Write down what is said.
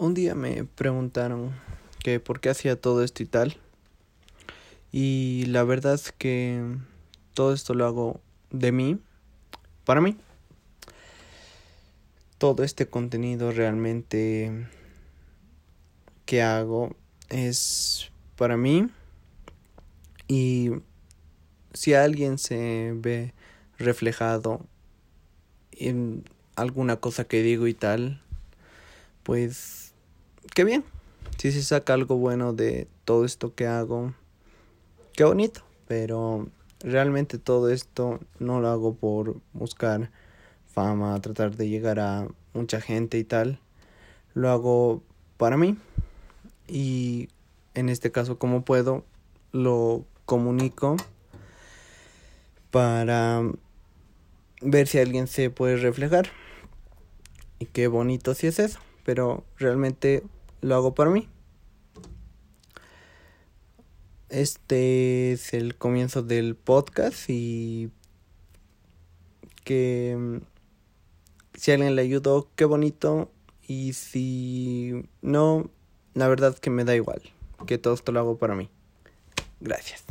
un día me preguntaron que por qué hacía todo esto y tal. Y la verdad es que todo esto lo hago de mí, para mí. Todo este contenido realmente que hago es para mí. Y si alguien se ve reflejado en alguna cosa que digo y tal, pues qué bien. Si se saca algo bueno de todo esto que hago, qué bonito. Pero realmente todo esto no lo hago por buscar fama, tratar de llegar a mucha gente y tal. Lo hago para mí. Y en este caso, como puedo, lo comunico para ver si alguien se puede reflejar. Y qué bonito si es eso. Pero realmente lo hago para mí. Este es el comienzo del podcast y que mm, si alguien le ayudó, qué bonito. Y si no, la verdad que me da igual, que todo esto lo hago para mí. Gracias.